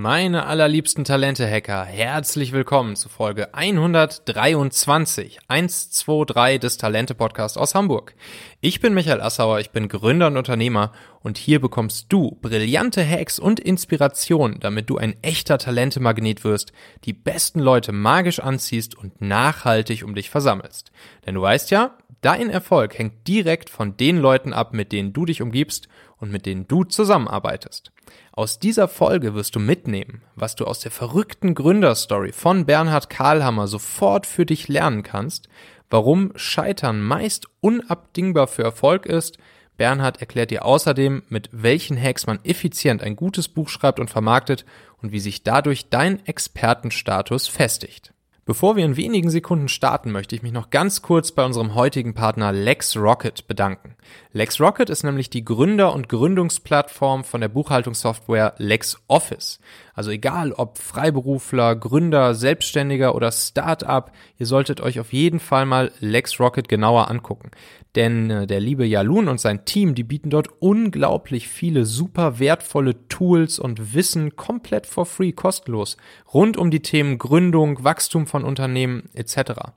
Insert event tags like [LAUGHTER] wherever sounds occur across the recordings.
Meine allerliebsten Talente-Hacker, herzlich willkommen zu Folge 123, 123 des Talente-Podcasts aus Hamburg. Ich bin Michael Assauer, ich bin Gründer und Unternehmer und hier bekommst du brillante Hacks und Inspiration, damit du ein echter Talente-Magnet wirst, die besten Leute magisch anziehst und nachhaltig um dich versammelst. Denn du weißt ja, dein Erfolg hängt direkt von den Leuten ab, mit denen du dich umgibst und mit denen du zusammenarbeitest. Aus dieser Folge wirst du mitnehmen, was du aus der verrückten Gründerstory von Bernhard Karlhammer sofort für dich lernen kannst, warum Scheitern meist unabdingbar für Erfolg ist. Bernhard erklärt dir außerdem, mit welchen Hacks man effizient ein gutes Buch schreibt und vermarktet und wie sich dadurch dein Expertenstatus festigt. Bevor wir in wenigen Sekunden starten, möchte ich mich noch ganz kurz bei unserem heutigen Partner LexRocket bedanken. LexRocket ist nämlich die Gründer- und Gründungsplattform von der Buchhaltungssoftware LexOffice. Also egal ob Freiberufler, Gründer, Selbstständiger oder Start-up, ihr solltet euch auf jeden Fall mal LexRocket genauer angucken. Denn äh, der liebe Jalun und sein Team, die bieten dort unglaublich viele super wertvolle Tools und Wissen komplett for free, kostenlos, rund um die Themen Gründung, Wachstum von Unternehmen etc.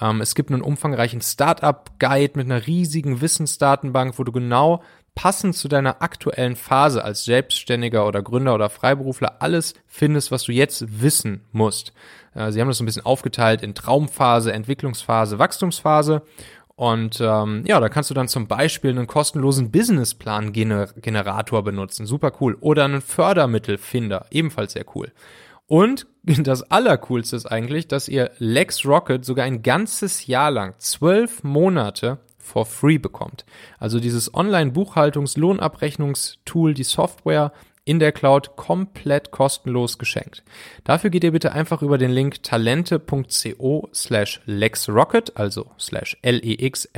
Ähm, es gibt einen umfangreichen Startup-Guide mit einer riesigen Wissensdatenbank, wo du genau passend zu deiner aktuellen Phase als Selbstständiger oder Gründer oder Freiberufler alles findest, was du jetzt wissen musst. Äh, sie haben das so ein bisschen aufgeteilt in Traumphase, Entwicklungsphase, Wachstumsphase. Und ähm, ja, da kannst du dann zum Beispiel einen kostenlosen Businessplan-Generator benutzen. Super cool. Oder einen Fördermittelfinder. Ebenfalls sehr cool. Und [LAUGHS] das Allercoolste ist eigentlich, dass ihr LexRocket sogar ein ganzes Jahr lang, zwölf Monate for free bekommt. Also dieses Online-Buchhaltungs-Lohnabrechnungstool, die Software in der Cloud komplett kostenlos geschenkt. Dafür geht ihr bitte einfach über den Link talente.co slash lexrocket, also slash L-E-X-R-O-C-K-E-T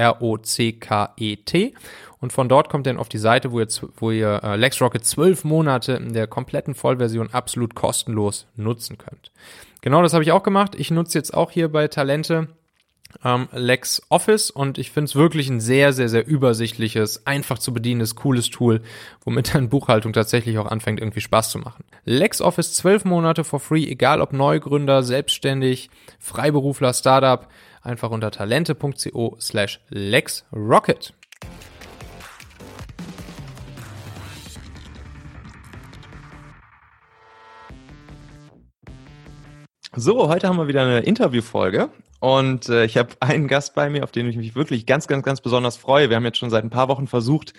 und von dort kommt ihr dann auf die Seite, wo ihr, wo ihr äh, LexRocket zwölf Monate in der kompletten Vollversion absolut kostenlos nutzen könnt. Genau das habe ich auch gemacht. Ich nutze jetzt auch hier bei Talente ähm, Lex Office und ich finde es wirklich ein sehr, sehr, sehr übersichtliches, einfach zu bedienendes, cooles Tool, womit dann Buchhaltung tatsächlich auch anfängt, irgendwie Spaß zu machen. Lex Office zwölf Monate for free, egal ob Neugründer, selbstständig, Freiberufler, Startup, einfach unter talente.co slash lexrocket. So, heute haben wir wieder eine Interviewfolge und äh, ich habe einen Gast bei mir, auf den ich mich wirklich ganz, ganz, ganz besonders freue. Wir haben jetzt schon seit ein paar Wochen versucht,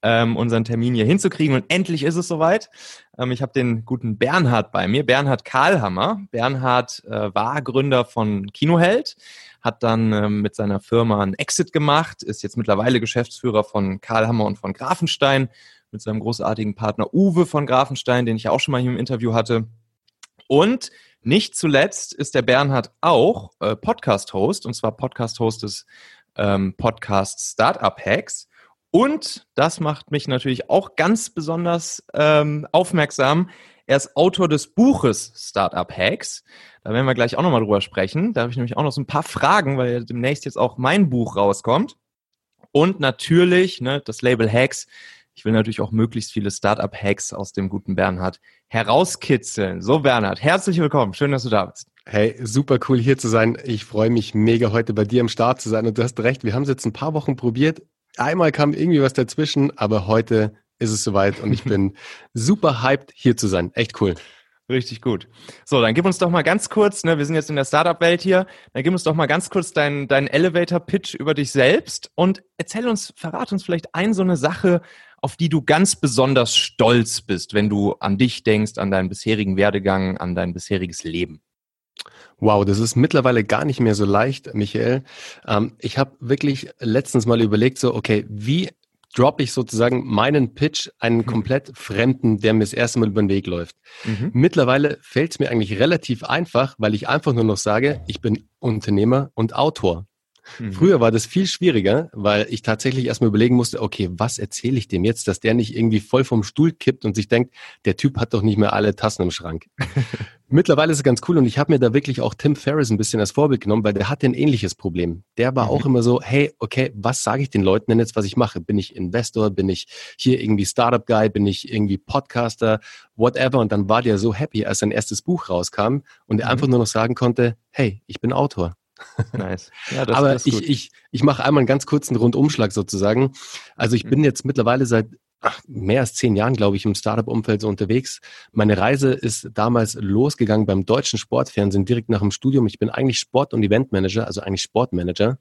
ähm, unseren Termin hier hinzukriegen und endlich ist es soweit. Ähm, ich habe den guten Bernhard bei mir, Bernhard Karlhammer. Bernhard äh, war Gründer von Kinoheld, hat dann ähm, mit seiner Firma einen Exit gemacht, ist jetzt mittlerweile Geschäftsführer von Karlhammer und von Grafenstein mit seinem großartigen Partner Uwe von Grafenstein, den ich auch schon mal hier im Interview hatte. Und nicht zuletzt ist der Bernhard auch äh, Podcast-Host, und zwar Podcast-Host des ähm, Podcasts Startup Hacks. Und das macht mich natürlich auch ganz besonders ähm, aufmerksam. Er ist Autor des Buches Startup Hacks. Da werden wir gleich auch nochmal drüber sprechen. Da habe ich nämlich auch noch so ein paar Fragen, weil demnächst jetzt auch mein Buch rauskommt. Und natürlich, ne, das Label Hacks. Ich will natürlich auch möglichst viele Startup-Hacks aus dem guten Bernhard herauskitzeln. So, Bernhard, herzlich willkommen. Schön, dass du da bist. Hey, super cool hier zu sein. Ich freue mich mega heute bei dir am Start zu sein. Und du hast recht, wir haben es jetzt ein paar Wochen probiert. Einmal kam irgendwie was dazwischen, aber heute ist es soweit und ich [LAUGHS] bin super hyped hier zu sein. Echt cool. Richtig gut. So, dann gib uns doch mal ganz kurz, ne, wir sind jetzt in der Startup-Welt hier, dann gib uns doch mal ganz kurz deinen dein Elevator-Pitch über dich selbst und erzähl uns, verrat uns vielleicht ein so eine Sache, auf die du ganz besonders stolz bist, wenn du an dich denkst, an deinen bisherigen Werdegang, an dein bisheriges Leben? Wow, das ist mittlerweile gar nicht mehr so leicht, Michael. Ähm, ich habe wirklich letztens mal überlegt, so, okay, wie droppe ich sozusagen meinen Pitch einen mhm. komplett Fremden, der mir das erste Mal über den Weg läuft. Mhm. Mittlerweile fällt es mir eigentlich relativ einfach, weil ich einfach nur noch sage, ich bin Unternehmer und Autor. Mhm. Früher war das viel schwieriger, weil ich tatsächlich erstmal überlegen musste, okay, was erzähle ich dem jetzt, dass der nicht irgendwie voll vom Stuhl kippt und sich denkt, der Typ hat doch nicht mehr alle Tassen im Schrank. [LAUGHS] Mittlerweile ist es ganz cool und ich habe mir da wirklich auch Tim Ferriss ein bisschen als Vorbild genommen, weil der hatte ein ähnliches Problem. Der war mhm. auch immer so, hey, okay, was sage ich den Leuten denn jetzt, was ich mache? Bin ich Investor? Bin ich hier irgendwie Startup-Guy? Bin ich irgendwie Podcaster? Whatever. Und dann war der so happy, als sein erstes Buch rauskam und er mhm. einfach nur noch sagen konnte, hey, ich bin Autor. Nice. Ja, das, Aber das ich, ich, ich mache einmal einen ganz kurzen Rundumschlag sozusagen. Also ich mhm. bin jetzt mittlerweile seit mehr als zehn Jahren, glaube ich, im Startup-Umfeld so unterwegs. Meine Reise ist damals losgegangen beim deutschen Sportfernsehen direkt nach dem Studium. Ich bin eigentlich Sport- und Eventmanager, also eigentlich Sportmanager.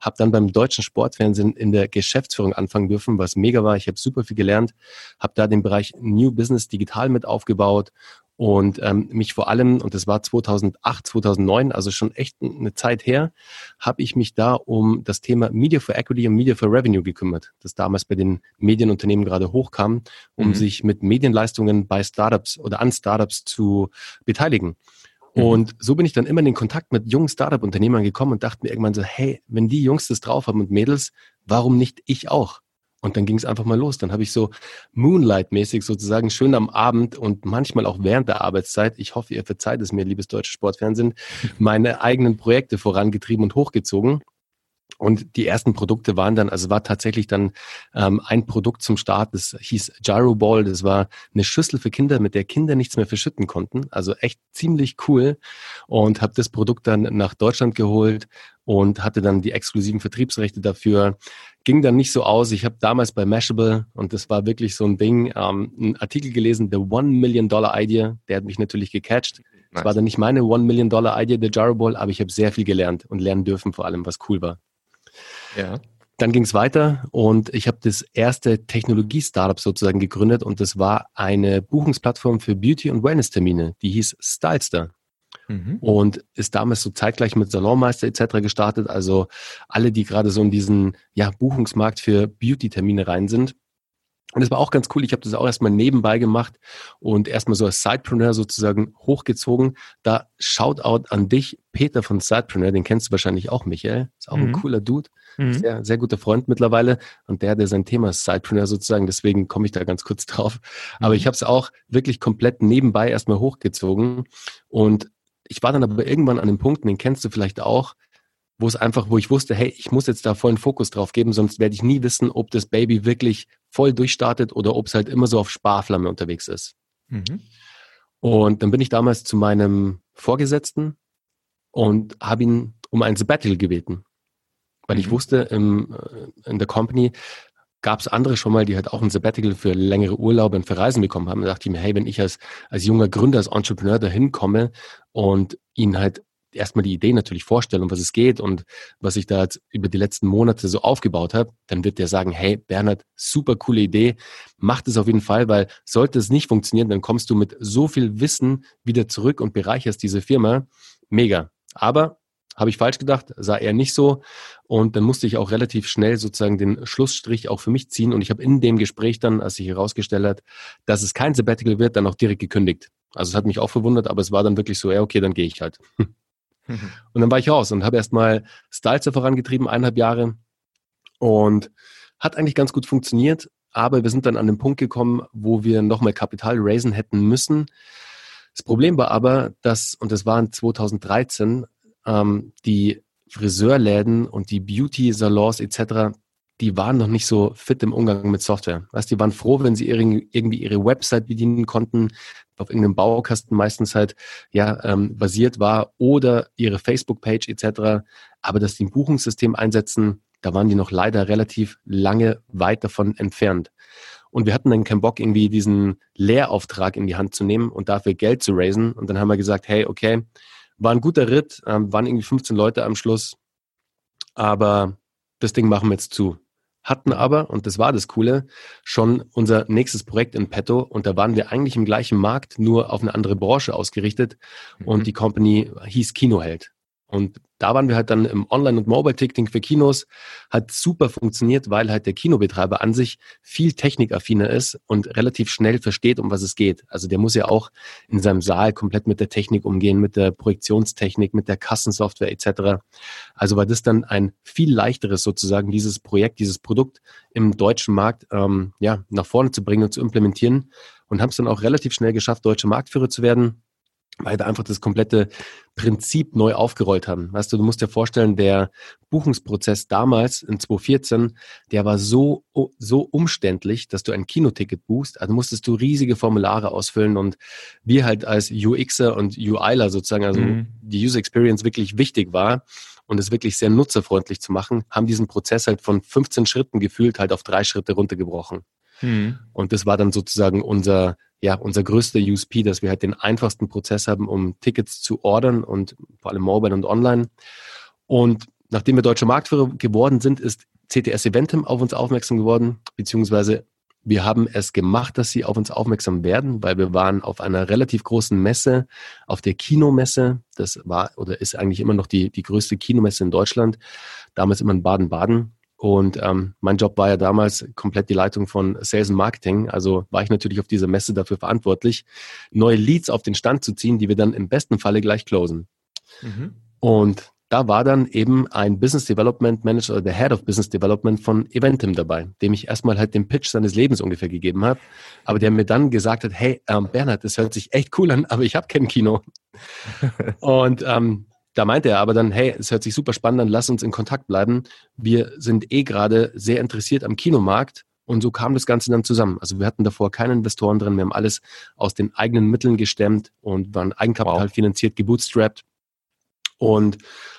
Habe dann beim deutschen Sportfernsehen in der Geschäftsführung anfangen dürfen, was mega war. Ich habe super viel gelernt, habe da den Bereich New Business digital mit aufgebaut und ähm, mich vor allem, und das war 2008, 2009, also schon echt eine Zeit her, habe ich mich da um das Thema Media for Equity und Media for Revenue gekümmert, das damals bei den Medienunternehmen gerade hochkam, um mhm. sich mit Medienleistungen bei Startups oder an Startups zu beteiligen. Mhm. Und so bin ich dann immer in den Kontakt mit jungen Startup-Unternehmern gekommen und dachte mir irgendwann so, hey, wenn die Jungs das drauf haben und Mädels, warum nicht ich auch? Und dann ging es einfach mal los. Dann habe ich so Moonlight-mäßig sozusagen schön am Abend und manchmal auch während der Arbeitszeit, ich hoffe, ihr verzeiht es mir, liebes deutsche Sportfernsehen, meine eigenen Projekte vorangetrieben und hochgezogen. Und die ersten Produkte waren dann, also war tatsächlich dann ähm, ein Produkt zum Start, das hieß Gyro Ball. Das war eine Schüssel für Kinder, mit der Kinder nichts mehr verschütten konnten. Also echt ziemlich cool. Und habe das Produkt dann nach Deutschland geholt und hatte dann die exklusiven Vertriebsrechte dafür ging dann nicht so aus. Ich habe damals bei Mashable, und das war wirklich so ein Ding, ähm, einen Artikel gelesen, The One Million Dollar Idea, der hat mich natürlich gecatcht. Nice. Das war dann nicht meine One Million Dollar Idea, der Gyro Ball, aber ich habe sehr viel gelernt und lernen dürfen, vor allem, was cool war. Ja. Dann ging es weiter und ich habe das erste Technologie-Startup sozusagen gegründet und das war eine Buchungsplattform für Beauty- und Wellness-Termine, die hieß Stylester. Mhm. Und ist damals so zeitgleich mit Salonmeister etc. gestartet. Also alle, die gerade so in diesen ja, Buchungsmarkt für Beauty-Termine rein sind. Und es war auch ganz cool. Ich habe das auch erstmal nebenbei gemacht und erstmal so als Sidepreneur sozusagen hochgezogen. Da Shoutout an dich, Peter von Sidepreneur, den kennst du wahrscheinlich auch, Michael. Ist auch mhm. ein cooler Dude. Mhm. Sehr, sehr guter Freund mittlerweile. Und der, der sein Thema ist Sidepreneur sozusagen, deswegen komme ich da ganz kurz drauf. Aber mhm. ich habe es auch wirklich komplett nebenbei erstmal hochgezogen. Und ich war dann aber irgendwann an dem Punkt, den kennst du vielleicht auch, wo es einfach, wo ich wusste, hey, ich muss jetzt da vollen Fokus drauf geben, sonst werde ich nie wissen, ob das Baby wirklich voll durchstartet oder ob es halt immer so auf Sparflamme unterwegs ist. Mhm. Und dann bin ich damals zu meinem Vorgesetzten und habe ihn um ein Sabbatical gebeten. Weil mhm. ich wusste, im, äh, in der Company gab es andere schon mal, die halt auch ein Sabbatical für längere Urlaube und für Reisen bekommen haben. Da dachte ich mir, hey, wenn ich als, als junger Gründer, als Entrepreneur dahin komme und ihnen halt erstmal die Idee natürlich vorstelle, um was es geht und was ich da jetzt über die letzten Monate so aufgebaut habe, dann wird der sagen, hey, Bernhard, super coole Idee, mach das auf jeden Fall, weil sollte es nicht funktionieren, dann kommst du mit so viel Wissen wieder zurück und bereicherst diese Firma. Mega. Aber habe ich falsch gedacht, sah er nicht so. Und dann musste ich auch relativ schnell sozusagen den Schlussstrich auch für mich ziehen. Und ich habe in dem Gespräch dann, als sich herausgestellt hat, dass es kein Sabbatical wird, dann auch direkt gekündigt. Also es hat mich auch verwundert, aber es war dann wirklich so, ja, okay, dann gehe ich halt. [LAUGHS] Und dann war ich raus und habe erstmal Styles vorangetrieben, eineinhalb Jahre. Und hat eigentlich ganz gut funktioniert. Aber wir sind dann an den Punkt gekommen, wo wir nochmal Kapital raisen hätten müssen. Das Problem war aber, dass, und das war in 2013, ähm, die Friseurläden und die Beauty-Salons etc., die waren noch nicht so fit im Umgang mit Software. Weißt, die waren froh, wenn sie irgendwie ihre Website bedienen konnten, auf irgendeinem Baukasten meistens halt ja ähm, basiert war oder ihre Facebook-Page etc. Aber dass die ein Buchungssystem einsetzen, da waren die noch leider relativ lange weit davon entfernt. Und wir hatten dann keinen Bock, irgendwie diesen Lehrauftrag in die Hand zu nehmen und dafür Geld zu raisen. Und dann haben wir gesagt, hey, okay, war ein guter Ritt, ähm, waren irgendwie 15 Leute am Schluss, aber das Ding machen wir jetzt zu. Hatten aber, und das war das Coole, schon unser nächstes Projekt in petto und da waren wir eigentlich im gleichen Markt, nur auf eine andere Branche ausgerichtet mhm. und die Company hieß Kinoheld. Und da waren wir halt dann im Online- und Mobile-Ticketing für Kinos. Hat super funktioniert, weil halt der Kinobetreiber an sich viel technikaffiner ist und relativ schnell versteht, um was es geht. Also der muss ja auch in seinem Saal komplett mit der Technik umgehen, mit der Projektionstechnik, mit der Kassensoftware etc. Also war das dann ein viel leichteres sozusagen, dieses Projekt, dieses Produkt im deutschen Markt ähm, ja, nach vorne zu bringen und zu implementieren. Und haben es dann auch relativ schnell geschafft, deutsche Marktführer zu werden weil wir einfach das komplette Prinzip neu aufgerollt haben. Weißt du, du musst dir vorstellen, der Buchungsprozess damals in 2014, der war so, so umständlich, dass du ein Kinoticket buchst. Also musstest du riesige Formulare ausfüllen und wir halt als UXer und UIler sozusagen, also mhm. die User Experience wirklich wichtig war und es wirklich sehr nutzerfreundlich zu machen, haben diesen Prozess halt von 15 Schritten gefühlt halt auf drei Schritte runtergebrochen. Mhm. Und das war dann sozusagen unser ja, unser größter USP, dass wir halt den einfachsten Prozess haben, um Tickets zu ordern und vor allem mobile und online. Und nachdem wir deutsche Marktführer geworden sind, ist CTS Eventim auf uns aufmerksam geworden, beziehungsweise wir haben es gemacht, dass sie auf uns aufmerksam werden, weil wir waren auf einer relativ großen Messe, auf der Kinomesse. Das war oder ist eigentlich immer noch die, die größte Kinomesse in Deutschland. Damals immer in Baden-Baden. Und ähm, mein Job war ja damals komplett die Leitung von Sales und Marketing. Also war ich natürlich auf dieser Messe dafür verantwortlich, neue Leads auf den Stand zu ziehen, die wir dann im besten Falle gleich closen. Mhm. Und da war dann eben ein Business Development Manager oder der Head of Business Development von Eventim dabei, dem ich erstmal halt den Pitch seines Lebens ungefähr gegeben habe, aber der mir dann gesagt hat, hey ähm, Bernhard, das hört sich echt cool an, aber ich habe kein Kino. [LAUGHS] und ähm, da meinte er aber dann, hey, es hört sich super spannend an, lass uns in Kontakt bleiben. Wir sind eh gerade sehr interessiert am Kinomarkt und so kam das Ganze dann zusammen. Also wir hatten davor keine Investoren drin, wir haben alles aus den eigenen Mitteln gestemmt und waren Eigenkapital wow. finanziert, gebootstrapped. Und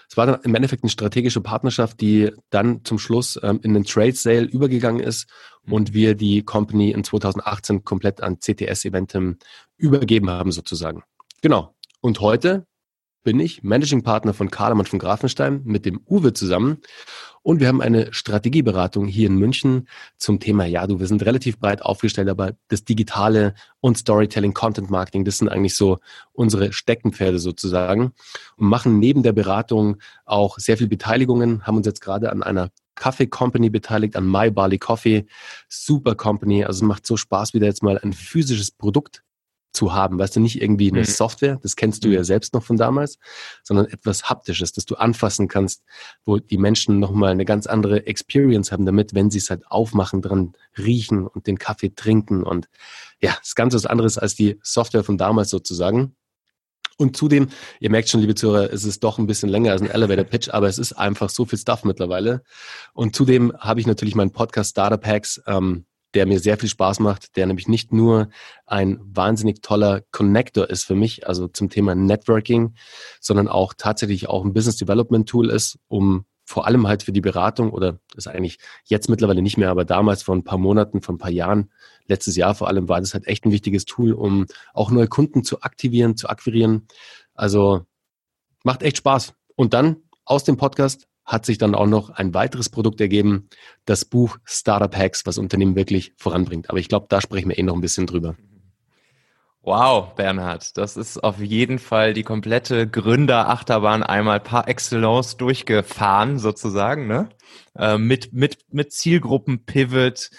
es war dann im Endeffekt eine strategische Partnerschaft, die dann zum Schluss ähm, in den Trade Sale übergegangen ist mhm. und wir die Company in 2018 komplett an CTS Eventim übergeben haben sozusagen. Genau. Und heute bin ich Managing Partner von Kalemann von Grafenstein mit dem Uwe zusammen. Und wir haben eine Strategieberatung hier in München zum Thema, ja, du, wir sind relativ breit aufgestellt, aber das Digitale und Storytelling, Content Marketing, das sind eigentlich so unsere Steckenpferde sozusagen und machen neben der Beratung auch sehr viel Beteiligungen, haben uns jetzt gerade an einer Kaffee Company beteiligt, an My Barley Coffee. Super Company. Also es macht so Spaß, wieder jetzt mal ein physisches Produkt zu haben. Weißt du, nicht irgendwie eine mhm. Software, das kennst du ja mhm. selbst noch von damals, sondern etwas Haptisches, das du anfassen kannst, wo die Menschen nochmal eine ganz andere Experience haben damit, wenn sie es halt aufmachen, dran riechen und den Kaffee trinken und ja, das ist ganz was anderes als die Software von damals sozusagen. Und zudem, ihr merkt schon, liebe Zuhörer, es ist doch ein bisschen länger als ein Elevator Pitch, aber es ist einfach so viel Stuff mittlerweile. Und zudem habe ich natürlich meinen Podcast Startup Hacks ähm, der mir sehr viel Spaß macht, der nämlich nicht nur ein wahnsinnig toller Connector ist für mich, also zum Thema Networking, sondern auch tatsächlich auch ein Business Development Tool ist, um vor allem halt für die Beratung oder ist eigentlich jetzt mittlerweile nicht mehr, aber damals vor ein paar Monaten, vor ein paar Jahren, letztes Jahr vor allem war das halt echt ein wichtiges Tool, um auch neue Kunden zu aktivieren, zu akquirieren. Also macht echt Spaß. Und dann aus dem Podcast hat sich dann auch noch ein weiteres Produkt ergeben, das Buch Startup Hacks, was Unternehmen wirklich voranbringt. Aber ich glaube, da sprechen wir eh noch ein bisschen drüber. Wow, Bernhard, das ist auf jeden Fall die komplette Gründerachterbahn einmal par excellence durchgefahren, sozusagen, ne? Äh, mit, mit, mit Zielgruppen, Pivot,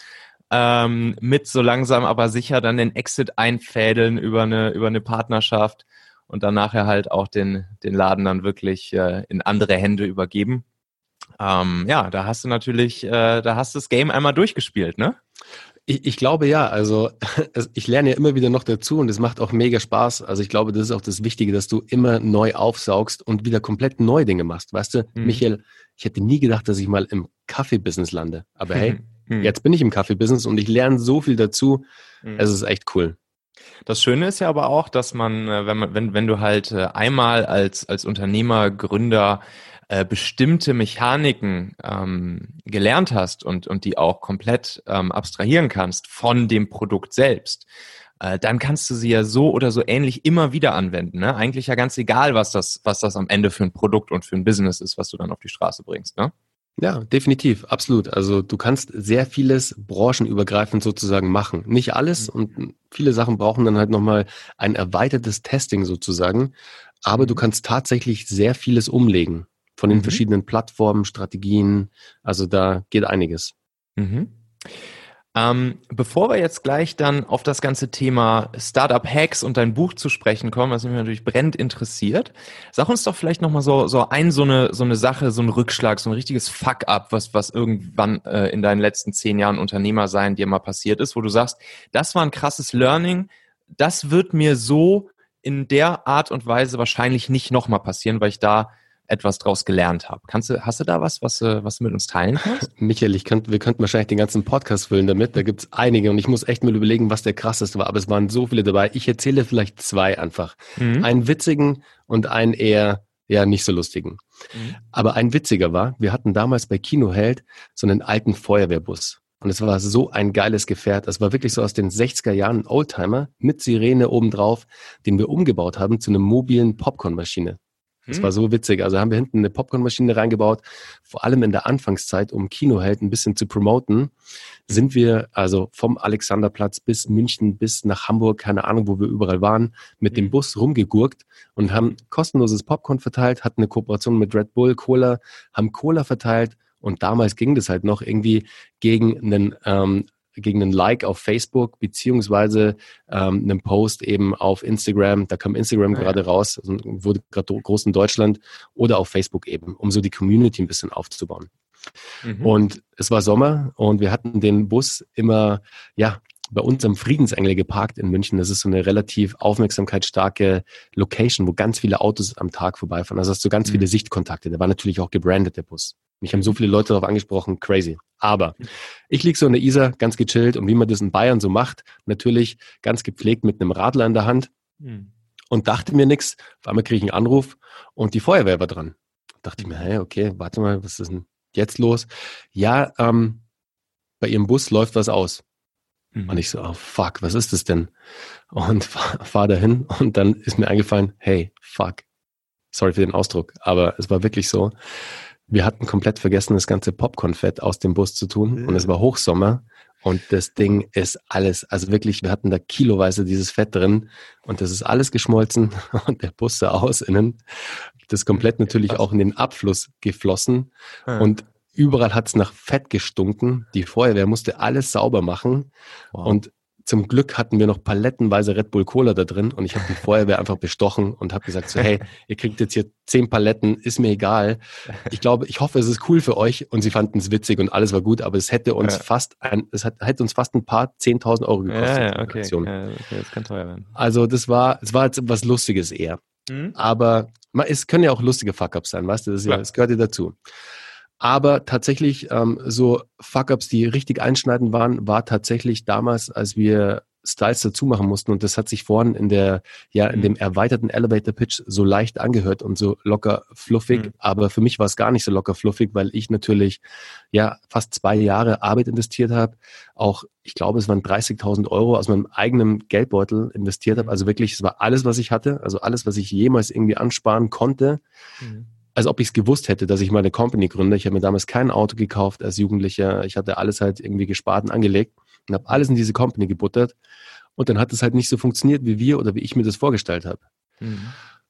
ähm, mit so langsam aber sicher dann den Exit einfädeln über eine, über eine Partnerschaft und dann nachher halt auch den, den Laden dann wirklich äh, in andere Hände übergeben. Ähm, ja, da hast du natürlich, äh, da hast du das Game einmal durchgespielt, ne? Ich, ich glaube ja, also [LAUGHS] ich lerne ja immer wieder noch dazu und es macht auch mega Spaß. Also ich glaube, das ist auch das Wichtige, dass du immer neu aufsaugst und wieder komplett neue Dinge machst. Weißt du, mhm. Michael, ich hätte nie gedacht, dass ich mal im Kaffee-Business lande. Aber hey, [LAUGHS] mhm. jetzt bin ich im Kaffee-Business und ich lerne so viel dazu. Mhm. Es ist echt cool. Das Schöne ist ja aber auch, dass man, äh, wenn man, wenn, wenn du halt äh, einmal als, als Unternehmer, Gründer äh, bestimmte Mechaniken ähm, gelernt hast und, und die auch komplett ähm, abstrahieren kannst von dem Produkt selbst, äh, dann kannst du sie ja so oder so ähnlich immer wieder anwenden. Ne? Eigentlich ja ganz egal, was das, was das am Ende für ein Produkt und für ein Business ist, was du dann auf die Straße bringst. Ne? Ja, definitiv, absolut. Also du kannst sehr vieles branchenübergreifend sozusagen machen. Nicht alles mhm. und viele Sachen brauchen dann halt nochmal ein erweitertes Testing sozusagen. Aber du mhm. kannst tatsächlich sehr vieles umlegen von den mhm. verschiedenen Plattformen, Strategien. Also da geht einiges. Mhm. Ähm, bevor wir jetzt gleich dann auf das ganze Thema Startup-Hacks und dein Buch zu sprechen kommen, was mich natürlich brennend interessiert, sag uns doch vielleicht nochmal so, so ein, so eine, so eine Sache, so ein Rückschlag, so ein richtiges Fuck-up, was, was irgendwann äh, in deinen letzten zehn Jahren Unternehmer sein dir mal passiert ist, wo du sagst, das war ein krasses Learning, das wird mir so in der Art und Weise wahrscheinlich nicht nochmal passieren, weil ich da etwas draus gelernt habe. Kannst du, hast du da was, was, was du mit uns teilen kannst? [LAUGHS] Michael, ich könnte, wir könnten wahrscheinlich den ganzen Podcast füllen damit. Da gibt's einige und ich muss echt mal überlegen, was der krasseste war. Aber es waren so viele dabei. Ich erzähle vielleicht zwei einfach. Mhm. Einen witzigen und einen eher ja nicht so lustigen. Mhm. Aber ein witziger war, wir hatten damals bei Kinoheld so einen alten Feuerwehrbus. Und es war so ein geiles Gefährt. Es war wirklich so aus den 60er Jahren ein Oldtimer mit Sirene obendrauf, den wir umgebaut haben zu einer mobilen Popcornmaschine. Das war hm. so witzig. Also haben wir hinten eine Popcornmaschine reingebaut, vor allem in der Anfangszeit, um Kinoheld ein bisschen zu promoten, sind wir also vom Alexanderplatz bis München bis nach Hamburg, keine Ahnung, wo wir überall waren, mit dem hm. Bus rumgegurkt und haben kostenloses Popcorn verteilt, hatten eine Kooperation mit Red Bull, Cola, haben Cola verteilt und damals ging das halt noch irgendwie gegen einen ähm, gegen einen Like auf Facebook beziehungsweise ähm, einen Post eben auf Instagram. Da kam Instagram ja, gerade raus, also wurde gerade groß in Deutschland oder auf Facebook eben, um so die Community ein bisschen aufzubauen. Mhm. Und es war Sommer und wir hatten den Bus immer, ja, bei uns am Friedensengel geparkt in München. Das ist so eine relativ aufmerksamkeitsstarke Location, wo ganz viele Autos am Tag vorbeifahren. Also hast du ganz mhm. viele Sichtkontakte. Der war natürlich auch gebrandet, der Bus. Mich haben so viele Leute darauf angesprochen, crazy. Aber ich lieg so in der Isar, ganz gechillt und wie man das in Bayern so macht, natürlich ganz gepflegt mit einem Radler in der Hand mhm. und dachte mir nichts. Auf einmal kriege ich einen Anruf und die Feuerwehr war dran. Dachte ich mir, hey, okay, warte mal, was ist denn jetzt los? Ja, ähm, bei ihrem Bus läuft was aus. Mhm. Und ich so, oh fuck, was ist das denn? Und fahr, fahr dahin und dann ist mir eingefallen, hey, fuck. Sorry für den Ausdruck, aber es war wirklich so. Wir hatten komplett vergessen, das ganze Popcorn-Fett aus dem Bus zu tun. Und es war Hochsommer. Und das Ding ist alles, also wirklich, wir hatten da kiloweise dieses Fett drin und das ist alles geschmolzen [LAUGHS] und der Bus sah aus innen. Das komplett natürlich auch in den Abfluss geflossen. Und Überall hat es nach Fett gestunken. Die Feuerwehr musste alles sauber machen. Wow. Und zum Glück hatten wir noch palettenweise Red Bull Cola da drin und ich habe die [LAUGHS] Feuerwehr einfach bestochen und habe gesagt so, hey, ihr kriegt jetzt hier zehn Paletten, ist mir egal. Ich glaube, ich hoffe, es ist cool für euch und sie fanden es witzig und alles war gut, aber es hätte uns ja. fast ein, es hat, hätte uns fast ein paar 10.000 Euro gekostet. Ja, ja okay. okay. Das kann teuer werden. Also das war, es war jetzt was Lustiges eher. Mhm. Aber es können ja auch lustige Fuck-Ups sein, weißt du, das, ja, das gehört ja dazu. Aber tatsächlich, ähm, so Fuck-Ups, die richtig einschneidend waren, war tatsächlich damals, als wir Styles dazu machen mussten. Und das hat sich vorhin in der, ja, in dem mhm. erweiterten Elevator Pitch so leicht angehört und so locker fluffig. Mhm. Aber für mich war es gar nicht so locker fluffig, weil ich natürlich, ja, fast zwei Jahre Arbeit investiert habe. Auch, ich glaube, es waren 30.000 Euro aus meinem eigenen Geldbeutel investiert habe. Mhm. Also wirklich, es war alles, was ich hatte. Also alles, was ich jemals irgendwie ansparen konnte. Mhm als ob ich es gewusst hätte, dass ich mal eine Company gründe. Ich habe mir damals kein Auto gekauft als Jugendlicher. Ich hatte alles halt irgendwie gespart und angelegt und habe alles in diese Company gebuttert. Und dann hat es halt nicht so funktioniert, wie wir oder wie ich mir das vorgestellt habe. Mhm.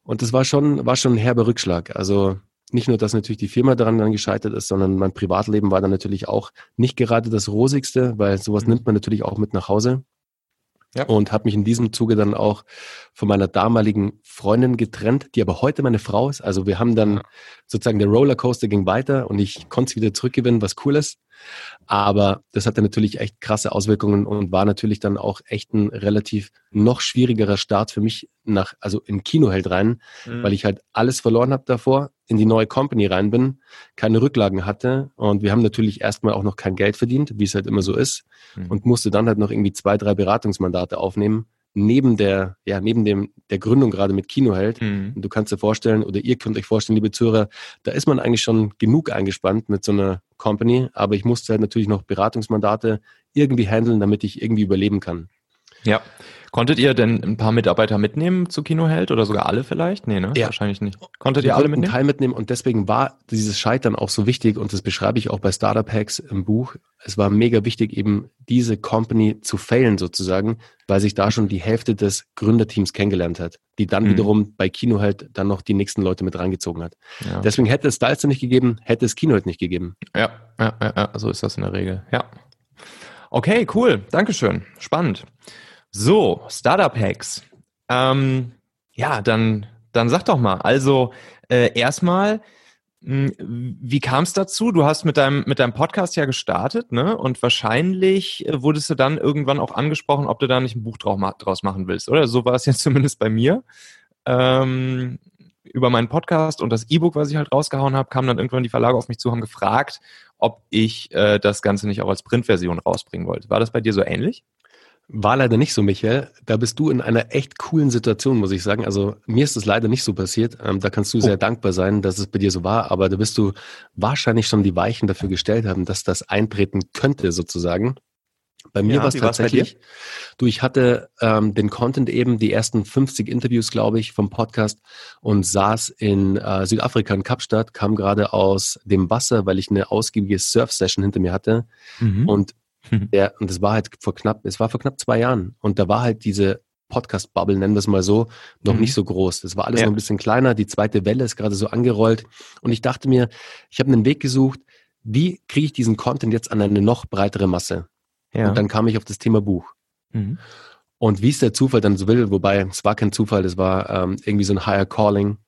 Und das war schon, war schon ein herber Rückschlag. Also nicht nur, dass natürlich die Firma daran dann gescheitert ist, sondern mein Privatleben war dann natürlich auch nicht gerade das rosigste, weil sowas mhm. nimmt man natürlich auch mit nach Hause. Ja. Und habe mich in diesem Zuge dann auch von meiner damaligen Freundin getrennt, die aber heute meine Frau ist. Also wir haben dann ja. sozusagen der Rollercoaster ging weiter und ich konnte es wieder zurückgewinnen, was cool ist. Aber das hatte natürlich echt krasse Auswirkungen und war natürlich dann auch echt ein relativ noch schwierigerer Start für mich nach, also in Kinoheld rein, mhm. weil ich halt alles verloren habe davor, in die neue Company rein bin, keine Rücklagen hatte und wir haben natürlich erstmal auch noch kein Geld verdient, wie es halt immer so ist mhm. und musste dann halt noch irgendwie zwei, drei Beratungsmandate aufnehmen neben der, ja, neben dem, der Gründung gerade mit Kinoheld. Mhm. Und du kannst dir vorstellen, oder ihr könnt euch vorstellen, liebe Zuhörer, da ist man eigentlich schon genug eingespannt mit so einer Company, aber ich musste halt natürlich noch Beratungsmandate irgendwie handeln, damit ich irgendwie überleben kann. Ja. Konntet ihr denn ein paar Mitarbeiter mitnehmen zu Kinoheld oder sogar alle vielleicht? Nee, ne? Ja. Wahrscheinlich nicht. Konntet Wir ihr alle mitnehmen? Teil mitnehmen und deswegen war dieses Scheitern auch so wichtig und das beschreibe ich auch bei Startup Hacks im Buch. Es war mega wichtig, eben diese Company zu failen sozusagen, weil sich da schon die Hälfte des Gründerteams kennengelernt hat, die dann Mhm. wiederum bei Kino halt dann noch die nächsten Leute mit reingezogen hat. Ja. Deswegen hätte es Styles nicht gegeben, hätte es Kino halt nicht gegeben. Ja, ja, ja, ja, so ist das in der Regel. Ja. Okay, cool. Dankeschön. Spannend. So, Startup-Hacks. Ähm, ja, dann, dann sag doch mal. Also, äh, erstmal, mh, wie kam es dazu? Du hast mit deinem, mit deinem Podcast ja gestartet, ne? Und wahrscheinlich äh, wurdest du dann irgendwann auch angesprochen, ob du da nicht ein Buch draus machen willst, oder? So war es jetzt [LAUGHS] zumindest bei mir. Ähm, über meinen Podcast und das E-Book, was ich halt rausgehauen habe, kamen dann irgendwann die Verlage auf mich zu, haben gefragt, ob ich äh, das Ganze nicht auch als Printversion rausbringen wollte. War das bei dir so ähnlich? War leider nicht so, Michael. Da bist du in einer echt coolen Situation, muss ich sagen. Also mir ist es leider nicht so passiert. Ähm, da kannst du Oh. sehr dankbar sein, dass es bei dir so war. Aber da bist du wahrscheinlich schon die Weichen dafür gestellt haben, dass das eintreten könnte, sozusagen. Bei mir Ja, war es tatsächlich, du, ich hatte ähm, den Content eben, die ersten 50 Interviews, glaube ich, vom Podcast und saß in äh, Südafrika in Kapstadt, kam gerade aus dem Wasser, weil ich eine ausgiebige Surf-Session hinter mir hatte. Und Mhm. der, und das war halt vor knapp, es war vor knapp zwei Jahren. Und da war halt diese Podcast-Bubble, nennen wir es mal so, noch Mhm. nicht so groß. Das war alles Ja. noch ein bisschen kleiner. Die zweite Welle ist gerade so angerollt. Und ich dachte mir, ich habe einen Weg gesucht, wie kriege ich diesen Content jetzt an eine noch breitere Masse? ja. Und dann kam ich auf das Thema Buch. mhm. Und wie es der Zufall dann so will, wobei es war kein Zufall, es war ähm, irgendwie so ein Higher Calling,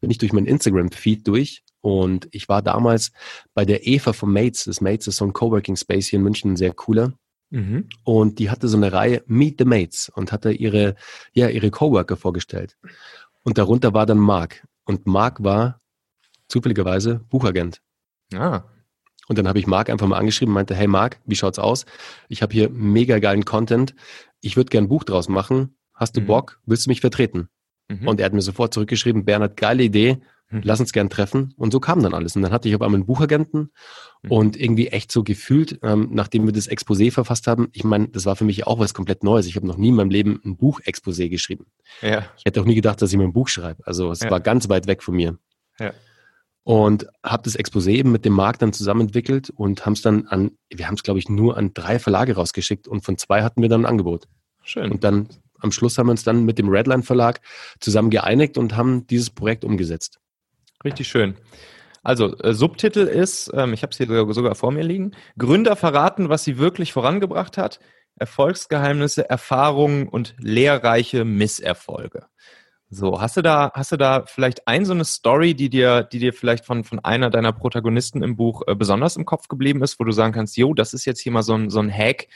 bin ich durch meinen Instagram-Feed durch und ich war damals bei der Eva von Mates. Das Mates ist so ein Coworking Space hier in München, ein sehr cooler. Mhm. Und die hatte so eine Reihe Meet the Mates und hatte ihre, ja, ihre Coworker vorgestellt. Und darunter war dann Mark. Und Mark war zufälligerweise Buchagent. Ah. Und dann habe ich Mark einfach mal angeschrieben und meinte, hey Mark, wie schaut's aus? Ich habe hier mega geilen Content. Ich würde gern ein Buch draus machen. Hast du Mhm. Bock? Willst du mich vertreten? Mhm. Und er hat mir sofort zurückgeschrieben, Bernhard, geile Idee. Lass uns gern treffen. Und so kam dann alles. Und dann hatte ich auf einmal einen Buchagenten Mhm. und irgendwie echt so gefühlt, ähm, nachdem wir das Exposé verfasst haben, ich meine, das war für mich auch was komplett Neues. Ich habe noch nie in meinem Leben ein Buch-Exposé geschrieben. ja. Ich hätte auch nie gedacht, dass ich mir ein Buch schreibe. Also es Ja. war ganz weit weg von mir. Ja. Und habe das Exposé eben mit dem Markt dann zusammen entwickelt und haben es dann an, wir haben es glaube ich nur an drei Verlage rausgeschickt und von zwei hatten wir dann ein Angebot. Schön. Und dann am Schluss haben wir uns dann mit dem Redline Verlag zusammen geeinigt und haben dieses Projekt umgesetzt. Richtig schön. Also, äh, Subtitel ist, ähm, ich habe es hier sogar, vor mir liegen, Gründer verraten, was sie wirklich vorangebracht hat, Erfolgsgeheimnisse, Erfahrungen und lehrreiche Misserfolge. So, hast du da, hast du da vielleicht ein so eine Story, die dir, die dir vielleicht von, von einer deiner Protagonisten im Buch äh, besonders im Kopf geblieben ist, wo du sagen kannst, jo, das ist jetzt hier mal so ein, so ein Hack,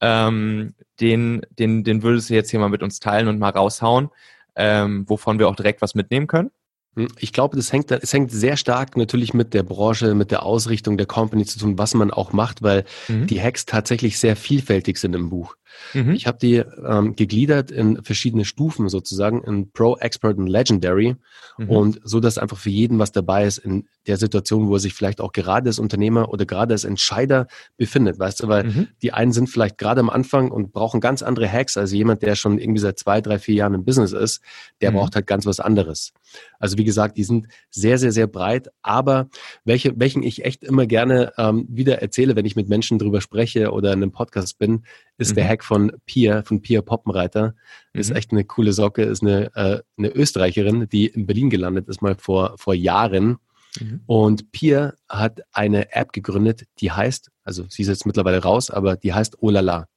ähm, den, den, den würdest du jetzt hier mal mit uns teilen und mal raushauen, ähm, wovon wir auch direkt was mitnehmen können? Hm, Ich glaube, das hängt, es hängt sehr stark natürlich mit der Branche, mit der Ausrichtung der Company zu tun, was man auch macht, weil Mhm. die Hacks tatsächlich sehr vielfältig sind im Buch. Mhm. Ich habe die ähm, gegliedert in verschiedene Stufen sozusagen, in Pro, Expert und Legendary. Mhm. Und so, dass einfach für jeden was dabei ist in der Situation, wo er sich vielleicht auch gerade als Unternehmer oder gerade als Entscheider befindet, weißt du, weil Mhm. die einen sind vielleicht gerade am Anfang und brauchen ganz andere Hacks als jemand, der schon irgendwie seit zwei, drei, vier Jahren im Business ist. Der Mhm. braucht halt ganz was anderes. Also wie gesagt, die sind sehr, sehr, sehr breit, aber welche, welchen ich echt immer gerne ähm, wieder erzähle, wenn ich mit Menschen drüber spreche oder in einem Podcast bin, ist Mhm. der Hack von Pia, von Pia Poppenreiter. Ist Mhm. echt eine coole Socke, ist eine, äh, eine Österreicherin, die in Berlin gelandet ist, mal vor, vor Jahren. Mhm. Und Pia hat eine App gegründet, die heißt, also sie ist jetzt mittlerweile raus, aber die heißt Olala.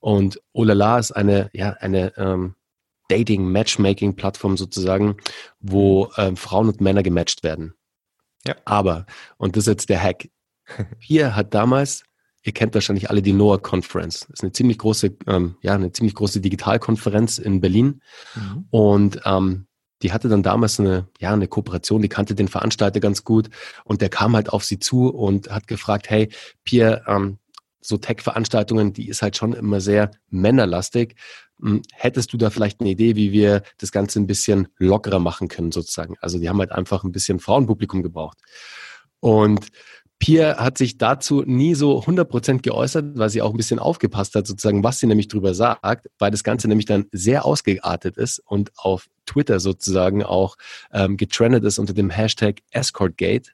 Und Olala ist eine, ja, eine ähm, Dating-Matchmaking-Plattform sozusagen, wo ähm, Frauen und Männer gematcht werden. Ja. Aber, und das ist jetzt der Hack, [LAUGHS] Pia hat damals, ihr kennt wahrscheinlich alle die NOAA Conference. Das ist eine ziemlich große, ähm, ja, eine ziemlich große Digitalkonferenz in Berlin. Mhm. Und ähm, die hatte dann damals eine, ja, eine Kooperation, die kannte den Veranstalter ganz gut und der kam halt auf sie zu und hat gefragt, hey, Pierre, ähm, so Tech-Veranstaltungen, die ist halt schon immer sehr männerlastig. Hm, Hättest du da vielleicht eine Idee, wie wir das Ganze ein bisschen lockerer machen können, sozusagen? Also die haben halt einfach ein bisschen Frauenpublikum gebraucht. Und Pia hat sich dazu nie so 100% geäußert, weil sie auch ein bisschen aufgepasst hat, sozusagen, was sie nämlich drüber sagt, weil das Ganze nämlich dann sehr ausgeartet ist und auf Twitter sozusagen auch ähm, getrendet ist unter dem Hashtag EscortGate.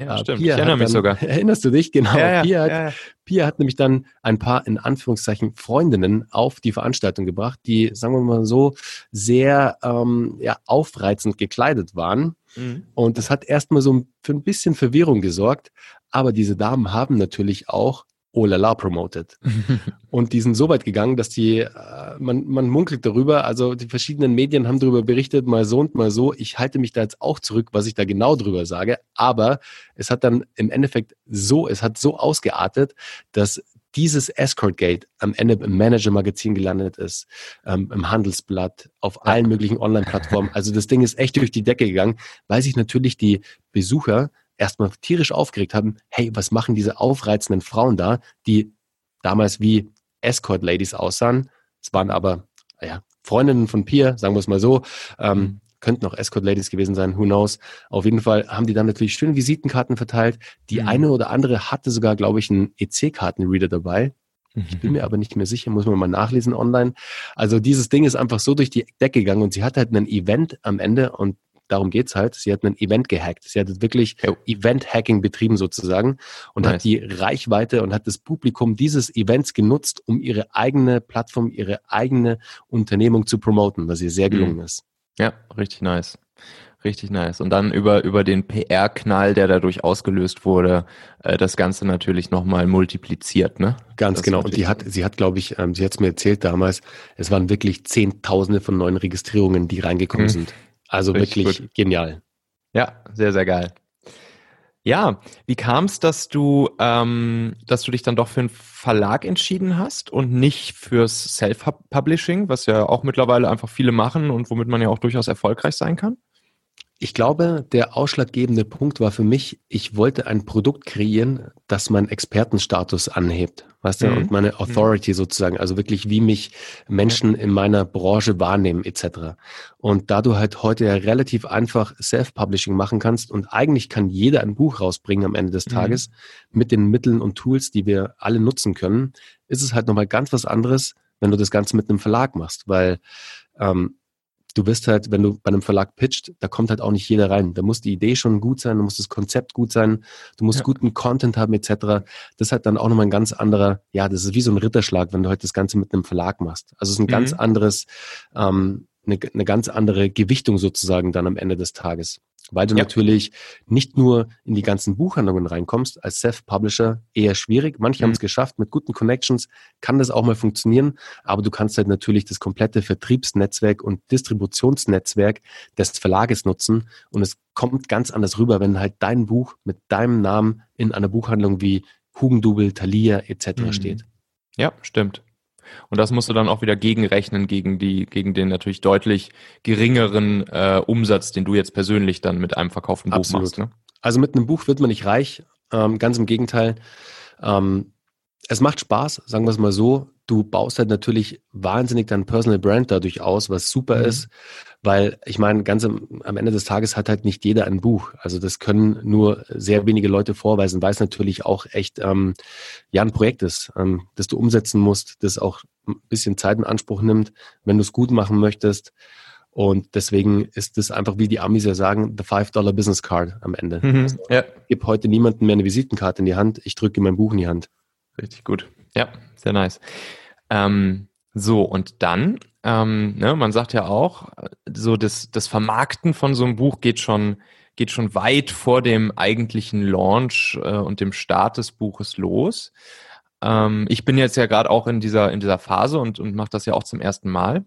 Ja, äh, stimmt. Pia ich erinnere mich dann, sogar. [LAUGHS] Erinnerst du dich? Genau. Ja, ja, Pia, hat, ja, Pia hat nämlich dann ein paar, in Anführungszeichen, Freundinnen auf die Veranstaltung gebracht, die, sagen wir mal so, sehr ähm, ja, aufreizend gekleidet waren. Mhm. Und das hat erstmal so für ein bisschen Verwirrung gesorgt. Aber diese Damen haben natürlich auch Oh la la promoted. [LAUGHS] und die sind so weit gegangen, dass die, äh, man, man munkelt darüber, also die verschiedenen Medien haben darüber berichtet, mal so und mal so. Ich halte mich da jetzt auch zurück, was ich da genau drüber sage. Aber es hat dann im Endeffekt so, es hat so ausgeartet, dass dieses Escort Gate am Ende im Manager-Magazin gelandet ist, ähm, im Handelsblatt, auf allen möglichen Online-Plattformen. Also das Ding ist echt durch die Decke gegangen, weil sich natürlich die Besucher erstmal tierisch aufgeregt haben, hey, was machen diese aufreizenden Frauen da, die damals wie Escort-Ladies aussahen. Es waren aber, ja, Freundinnen von Pier, sagen wir es mal so, ähm, mhm. Könnten auch Escort-Ladies gewesen sein, who knows. Auf jeden Fall haben die dann natürlich schöne Visitenkarten verteilt. Die mhm. eine oder andere hatte sogar, glaube ich, einen EC-Kartenreader dabei. Ich bin mir aber nicht mehr sicher, muss man mal nachlesen online. Also dieses Ding ist einfach so durch die Decke gegangen und sie hatte halt ein Event am Ende und darum geht's halt. Sie hat ein Event gehackt. Sie hat wirklich. Event-Hacking betrieben sozusagen und nice. hat die Reichweite und hat das Publikum dieses Events genutzt, um ihre eigene Plattform, ihre eigene Unternehmung zu promoten, was ihr sehr gelungen mhm. ist. Ja, richtig nice. Richtig nice. Und dann über, über den PR-Knall, der dadurch ausgelöst wurde, äh, das Ganze natürlich nochmal multipliziert, ne? Ganz das genau. Und die hat, sie hat, glaube ich, ähm, sie hat es mir erzählt damals, es waren wirklich Zehntausende von neuen Registrierungen, die reingekommen mhm. sind. Also Richtig wirklich gut. genial. Ja, sehr, sehr geil. Ja, wie kam es, dass du, ähm, dass du dich dann doch für einen Verlag entschieden hast und nicht fürs Self-Publishing, was ja auch mittlerweile einfach viele machen und womit man ja auch durchaus erfolgreich sein kann? Ich glaube, der ausschlaggebende Punkt war für mich, ich wollte ein Produkt kreieren, das meinen Expertenstatus anhebt, weißt du, mhm. und meine Authority mhm. sozusagen, also wirklich, wie mich Menschen in meiner Branche wahrnehmen, etc. Und da du halt heute ja relativ einfach Self-Publishing machen kannst und eigentlich kann jeder ein Buch rausbringen am Ende des mhm. Tages mit den Mitteln und Tools, die wir alle nutzen können, ist es halt nochmal ganz was anderes, wenn du das Ganze mit einem Verlag machst, weil ähm, du wirst halt, wenn du bei einem Verlag pitcht, da kommt halt auch nicht jeder rein. Da muss die Idee schon gut sein, da muss das Konzept gut sein, du musst ja. guten Content haben etc. Das ist halt dann auch nochmal ein ganz anderer, ja, das ist wie so ein Ritterschlag, wenn du halt das Ganze mit einem Verlag machst. Also es ist ein mhm. ganz anderes, ähm, eine, eine ganz andere Gewichtung sozusagen dann am Ende des Tages weil du ja. natürlich nicht nur in die ganzen Buchhandlungen reinkommst, als Self-Publisher eher schwierig. Manche mhm. haben es geschafft, mit guten Connections kann das auch mal funktionieren, aber du kannst halt natürlich das komplette Vertriebsnetzwerk und Distributionsnetzwerk des Verlages nutzen und es kommt ganz anders rüber, wenn halt dein Buch mit deinem Namen in einer Buchhandlung wie Hugendubel, Thalia etc. Mhm. steht. Ja, stimmt. Und das musst du dann auch wieder gegenrechnen gegen die, gegen den natürlich deutlich geringeren äh, Umsatz, den du jetzt persönlich dann mit einem verkauften Buch Absolut. machst. Ne? Also mit einem Buch wird man nicht reich. Ähm, ganz im Gegenteil. Ähm, es macht Spaß, sagen wir es mal so. Du baust halt natürlich wahnsinnig dein Personal Brand dadurch aus, was super mhm. ist, weil ich meine, ganz am, am, Ende des Tages hat halt nicht jeder ein Buch. Also das können nur sehr wenige Leute vorweisen, weil es natürlich auch echt ähm, ja ein Projekt ist, ähm, das du umsetzen musst, das auch ein bisschen Zeit in Anspruch nimmt, wenn du es gut machen möchtest. Und deswegen ist es einfach, wie die Amis ja sagen, the $5 Business Card am Ende. Mhm, also, ja. Ich gebe heute niemandem mehr eine Visitenkarte in die Hand, ich drücke mein Buch in die Hand. Richtig gut. Ja, sehr nice. Ähm, so, und dann, ähm, ne, man sagt ja auch, so das, das Vermarkten von so einem Buch geht schon, geht schon weit vor dem eigentlichen Launch äh, und dem Start des Buches los. Ähm, ich bin jetzt ja gerade auch in dieser, in dieser Phase und, und mache das ja auch zum ersten Mal.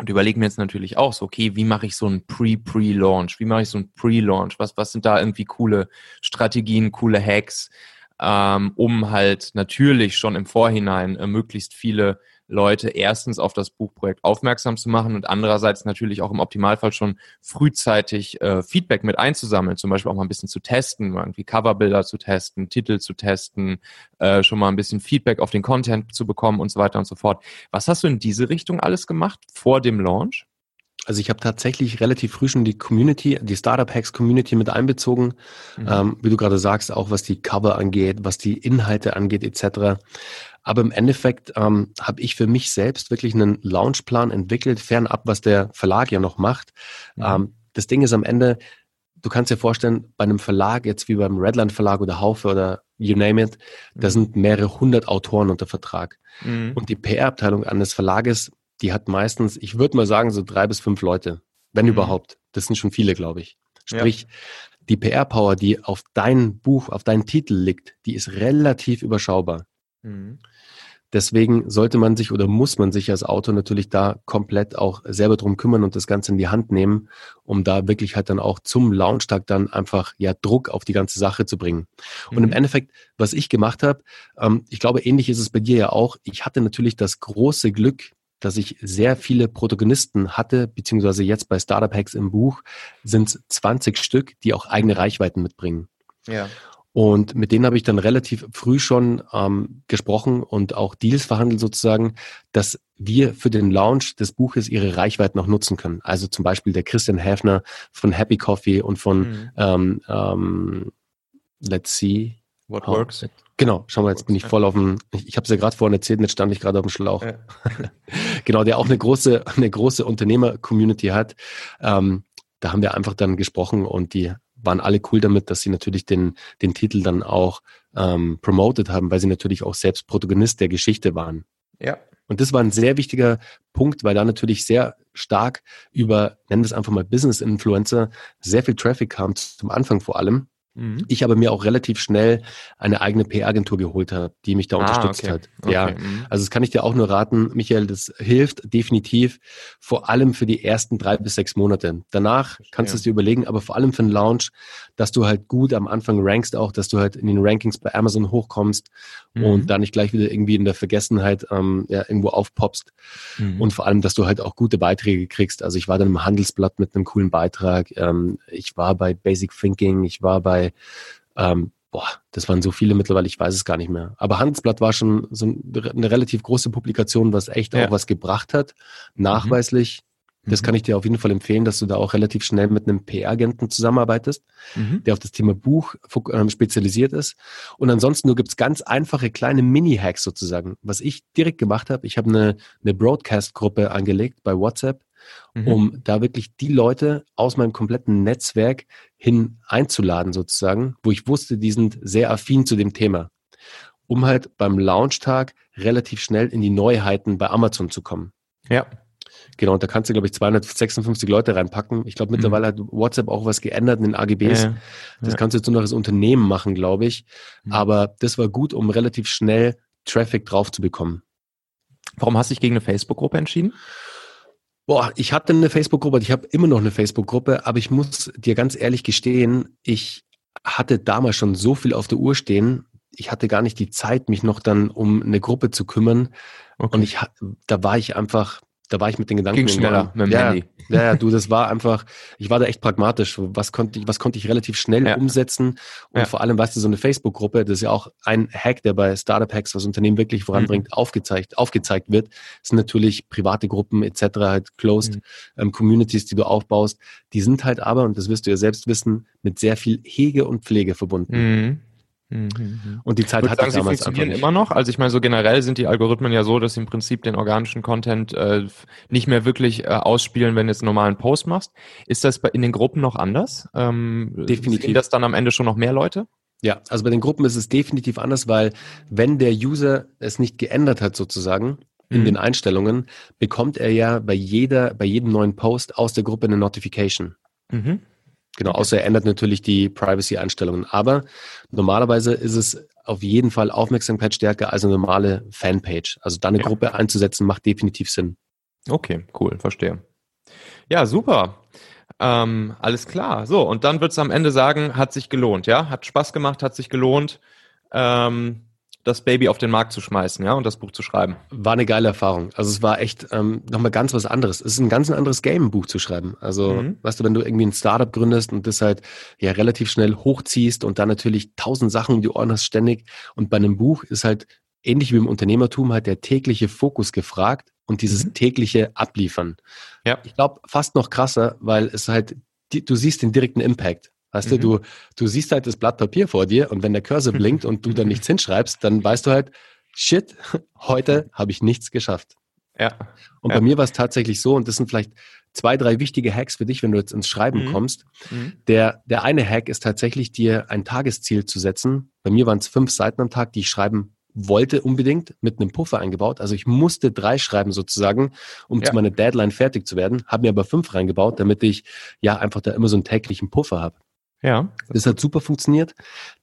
Und überlege mir jetzt natürlich auch so, okay, wie mache ich so ein Pre-Pre-Launch? Wie mache ich so ein Pre-Launch? Was, was sind da irgendwie coole Strategien, coole Hacks? Ähm, um halt natürlich schon im Vorhinein äh, möglichst viele Leute erstens auf das Buchprojekt aufmerksam zu machen und andererseits natürlich auch im Optimalfall schon frühzeitig äh, Feedback mit einzusammeln, zum Beispiel auch mal ein bisschen zu testen, irgendwie Coverbilder zu testen, Titel zu testen, äh, schon mal ein bisschen Feedback auf den Content zu bekommen und so weiter und so fort. Was hast du in diese Richtung alles gemacht vor dem Launch? Also ich habe tatsächlich relativ früh schon die Community, die Startup Hacks Community mit einbezogen, mhm. ähm, wie du gerade sagst, auch was die Cover angeht, was die Inhalte angeht etc. Aber im Endeffekt ähm, habe ich für mich selbst wirklich einen Launchplan entwickelt, fernab, was der Verlag ja noch macht. Mhm. Ähm, das Ding ist am Ende, du kannst dir vorstellen, bei einem Verlag, jetzt wie beim Redland Verlag oder Haufe oder you name it, mhm. da sind mehrere hundert Autoren unter Vertrag. Mhm. Und die PR-Abteilung eines Verlages, die hat meistens, ich würde mal sagen, so drei bis fünf Leute, wenn mhm. überhaupt. Das sind schon viele, glaube ich. Sprich, ja. die PR-Power, die auf dein Buch, auf deinen Titel liegt, die ist relativ überschaubar. Mhm. Deswegen sollte man sich oder muss man sich als Autor natürlich da komplett auch selber drum kümmern und das Ganze in die Hand nehmen, um da wirklich halt dann auch zum Launchtag dann einfach ja Druck auf die ganze Sache zu bringen. Und mhm. im Endeffekt, was ich gemacht habe, ähm, ich glaube, ähnlich ist es bei dir ja auch. Ich hatte natürlich das große Glück, dass ich sehr viele Protagonisten hatte, beziehungsweise jetzt bei Startup Hacks im Buch sind es 20 Stück, die auch eigene Reichweiten mitbringen. Ja. Und mit denen habe ich dann relativ früh schon ähm, gesprochen und auch Deals verhandelt sozusagen, dass wir für den Launch des Buches ihre Reichweite noch nutzen können. Also zum Beispiel der Christian Häfner von Happy Coffee und von mhm. ähm, ähm, Let's See. What how, works. Genau, schau mal, jetzt bin ich voll auf dem, ich, ich habe es ja gerade vorhin erzählt, jetzt stand ich gerade auf dem Schlauch. Ja. [LAUGHS] genau, der auch eine große, eine große Unternehmer-Community hat. Ähm, da haben wir einfach dann gesprochen und die waren alle cool damit, dass sie natürlich den, den Titel dann auch ähm, promoted haben, weil sie natürlich auch selbst Protagonist der Geschichte waren. Ja. Und das war ein sehr wichtiger Punkt, weil da natürlich sehr stark über, nennen wir es einfach mal Business Influencer, sehr viel Traffic kam zum Anfang vor allem. Mhm. Ich aber mir auch relativ schnell eine eigene PR-Agentur geholt habe, die mich da ah, unterstützt okay. hat. Okay. Ja, mhm. also das kann ich dir auch nur raten, Michael, das hilft definitiv, vor allem für die ersten drei bis sechs Monate. Danach kannst du es dir überlegen, aber vor allem für den Launch, dass du halt gut am Anfang rankst auch, dass du halt in den Rankings bei Amazon hochkommst mhm. und da nicht gleich wieder irgendwie in der Vergessenheit ähm, ja, irgendwo aufpoppst. Mhm. Und vor allem, dass du halt auch gute Beiträge kriegst. Also ich war dann im Handelsblatt mit einem coolen Beitrag. Ähm, ich war bei Basic Thinking, ich war bei ähm, boah, das waren so viele mittlerweile, ich weiß es gar nicht mehr. Aber Handelsblatt war schon so eine relativ große Publikation, was echt ja. auch was gebracht hat, nachweislich. Mhm. Das kann ich dir auf jeden Fall empfehlen, dass du da auch relativ schnell mit einem PR-Agenten zusammenarbeitest, mhm. der auf das Thema Buch ähm, spezialisiert ist. Und ansonsten nur gibt's ganz einfache kleine Mini-Hacks sozusagen. Was ich direkt gemacht habe, ich habe eine, eine Broadcast-Gruppe angelegt bei WhatsApp mhm. um da wirklich die Leute aus meinem kompletten Netzwerk hin einzuladen sozusagen, wo ich wusste, die sind sehr affin zu dem Thema, um halt beim Launchtag relativ schnell in die Neuheiten bei Amazon zu kommen. Ja. Genau, und da kannst du, glaube ich, 256 Leute reinpacken. Ich glaube, mittlerweile mhm. hat WhatsApp auch was geändert in den AGBs. Ja, ja. Das kannst du jetzt nur noch als Unternehmen machen, glaube ich. Mhm. Aber das war gut, um relativ schnell Traffic drauf zu bekommen. Warum hast du dich gegen eine Facebook-Gruppe entschieden? Boah, ich hatte eine Facebook-Gruppe, ich habe immer noch eine Facebook-Gruppe, aber ich muss dir ganz ehrlich gestehen, ich hatte damals schon so viel auf der Uhr stehen, ich hatte gar nicht die Zeit, mich noch dann um eine Gruppe zu kümmern. Okay. Und ich, da war ich einfach, da war ich mit den Gedanken. Ging schneller mit dem ja, Handy. Ja, ja, du, das war einfach, ich war da echt pragmatisch. Was konnte ich, was konnte ich relativ schnell ja. umsetzen? Und ja. vor allem, weißt du, so eine Facebook-Gruppe, das ist ja auch ein Hack, der bei Startup Hacks was Unternehmen wirklich voranbringt, mhm. aufgezeigt, aufgezeigt wird. Das sind natürlich private Gruppen etc., halt closed mhm. ähm, Communities, die du aufbaust. Die sind halt aber, und das wirst du ja selbst wissen, mit sehr viel Hege und Pflege verbunden. Mhm. Mhm. Und die Zeit hat sagen, sie funktionieren immer noch. Also ich meine, so generell sind die Algorithmen ja so, dass sie im Prinzip den organischen Content äh, nicht mehr wirklich äh, ausspielen, wenn du jetzt einen normalen Post machst. Ist das in den Gruppen noch anders? Ähm, definitiv. Sehen das dann am Ende schon noch mehr Leute? Ja, also bei den Gruppen ist es definitiv anders, weil wenn der User es nicht geändert hat sozusagen in mhm. den Einstellungen, bekommt er ja bei jeder, bei jedem neuen Post aus der Gruppe eine Notification. Mhm. Genau, außer er ändert natürlich die Privacy-Einstellungen. Aber normalerweise ist es auf jeden Fall Aufmerksamkeit stärker als eine normale Fanpage. Also da eine ja. Gruppe einzusetzen, macht definitiv Sinn. Okay, cool, verstehe. Ja, super. Ähm, alles klar. So, und dann wird es am Ende sagen, hat sich gelohnt, ja? Hat Spaß gemacht, hat sich gelohnt. Ähm, das Baby auf den Markt zu schmeißen, ja, und das Buch zu schreiben. War eine geile Erfahrung. Also es war echt ähm, nochmal ganz was anderes. Es ist ein ganz anderes Game, ein Buch zu schreiben. Also, mhm. weißt du, wenn du irgendwie ein Startup gründest und das halt ja relativ schnell hochziehst und dann natürlich tausend Sachen um die Ohren hast ständig und bei einem Buch ist halt ähnlich wie im Unternehmertum halt der tägliche Fokus gefragt und dieses mhm. tägliche Abliefern. Ja. Ich glaube, fast noch krasser, weil es halt, die, du siehst den direkten Impact. Weißt mhm. du, du, du siehst halt das Blatt Papier vor dir und wenn der Cursor blinkt und du dann [LAUGHS] nichts hinschreibst, dann weißt du halt, shit, heute habe ich nichts geschafft. Ja. Und ja. bei mir war es tatsächlich so, und das sind vielleicht zwei, drei wichtige Hacks für dich, wenn du jetzt ins Schreiben mhm. kommst. Mhm. Der, der eine Hack ist tatsächlich, dir ein Tagesziel zu setzen. Bei mir waren es fünf Seiten am Tag, die ich schreiben wollte unbedingt, mit einem Puffer eingebaut. Also ich musste drei schreiben sozusagen, um ja. zu meiner Deadline fertig zu werden, habe mir aber fünf reingebaut, damit ich ja einfach da immer so einen täglichen Puffer habe. Ja. Das hat super funktioniert.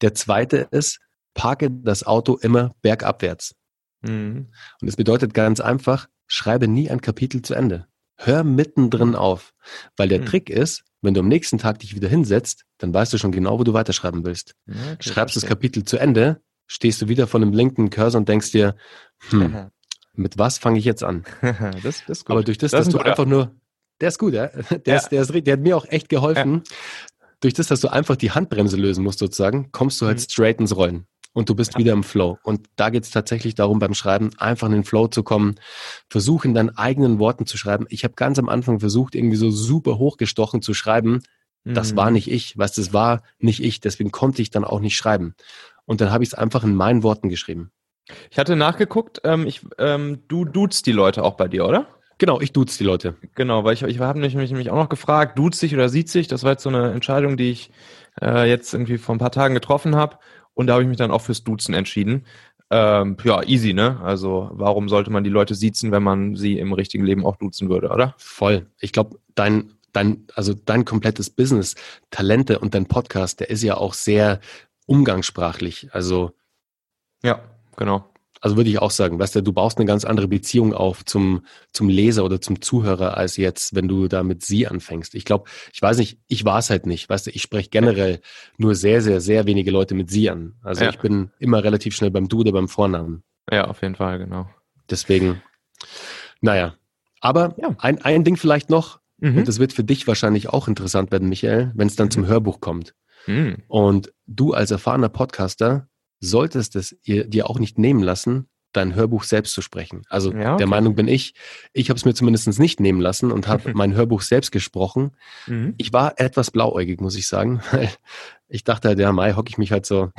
Der zweite ist, parke das Auto immer bergabwärts. Mhm. Und das bedeutet ganz einfach, schreibe nie ein Kapitel zu Ende. Hör mittendrin auf. Weil der mhm. Trick ist, wenn du am nächsten Tag dich wieder hinsetzt, dann weißt du schon genau, wo du weiterschreiben willst. Okay, Schreibst das Kapitel zu Ende, stehst du wieder vor einem linken Cursor und denkst dir, hm, [LAUGHS] mit was fange ich jetzt an? [LAUGHS] das, das ist gut. Aber durch das, das dass du einfach nur, der ist gut, ja? [LAUGHS] Der, ja. Ist, der, ist, der hat mir auch echt geholfen. Ja. Durch das, dass du einfach die Handbremse lösen musst, sozusagen, kommst du halt mhm. straight ins Rollen und du bist ja. wieder im Flow. Und da geht es tatsächlich darum, beim Schreiben einfach in den Flow zu kommen. Versuch in deinen eigenen Worten zu schreiben. Ich habe ganz am Anfang versucht, irgendwie so super hochgestochen zu schreiben. Das mhm. war nicht ich, weißt, das war nicht ich, deswegen konnte ich dann auch nicht schreiben. Und dann habe ich es einfach in meinen Worten geschrieben. Ich hatte nachgeguckt, ähm, ich, ähm, du duzt die Leute auch bei dir, oder? Genau, ich duze die Leute. Genau, weil ich, ich habe mich, mich nämlich auch noch gefragt, duzt sich oder sieht sich? Das war jetzt so eine Entscheidung, die ich äh, jetzt irgendwie vor ein paar Tagen getroffen habe. Und da habe ich mich dann auch fürs Duzen entschieden. Ähm, ja, easy, ne? Also warum sollte man die Leute siezen, wenn man sie im richtigen Leben auch duzen würde, oder? Voll. Ich glaube, dein, dein, also dein komplettes Business, Talente und dein Podcast, der ist ja auch sehr umgangssprachlich. Also ja, genau. Also würde ich auch sagen, weißt du, du baust eine ganz andere Beziehung auf zum, zum Leser oder zum Zuhörer, als jetzt, wenn du da mit sie anfängst. Ich glaube, ich weiß nicht, ich war es halt nicht. Weißt du, ich spreche generell nur sehr, sehr, sehr wenige Leute mit sie an. Also ja. ich bin immer relativ schnell beim Du oder beim Vornamen. Ja, auf jeden Fall, genau. Deswegen, naja. Aber ja. ein, ein Ding vielleicht noch, mhm. und das wird für dich wahrscheinlich auch interessant werden, Michael, wenn es dann mhm. zum Hörbuch kommt. Mhm. Und du als erfahrener Podcaster solltest es ihr, dir auch nicht nehmen lassen, dein Hörbuch selbst zu sprechen. Also ja, okay. der Meinung bin ich, ich habe es mir zumindest nicht nehmen lassen und habe [LAUGHS] mein Hörbuch selbst gesprochen. Mhm. Ich war etwas blauäugig, muss ich sagen, [LAUGHS] weil ich dachte halt, ja, Mai hocke ich mich halt so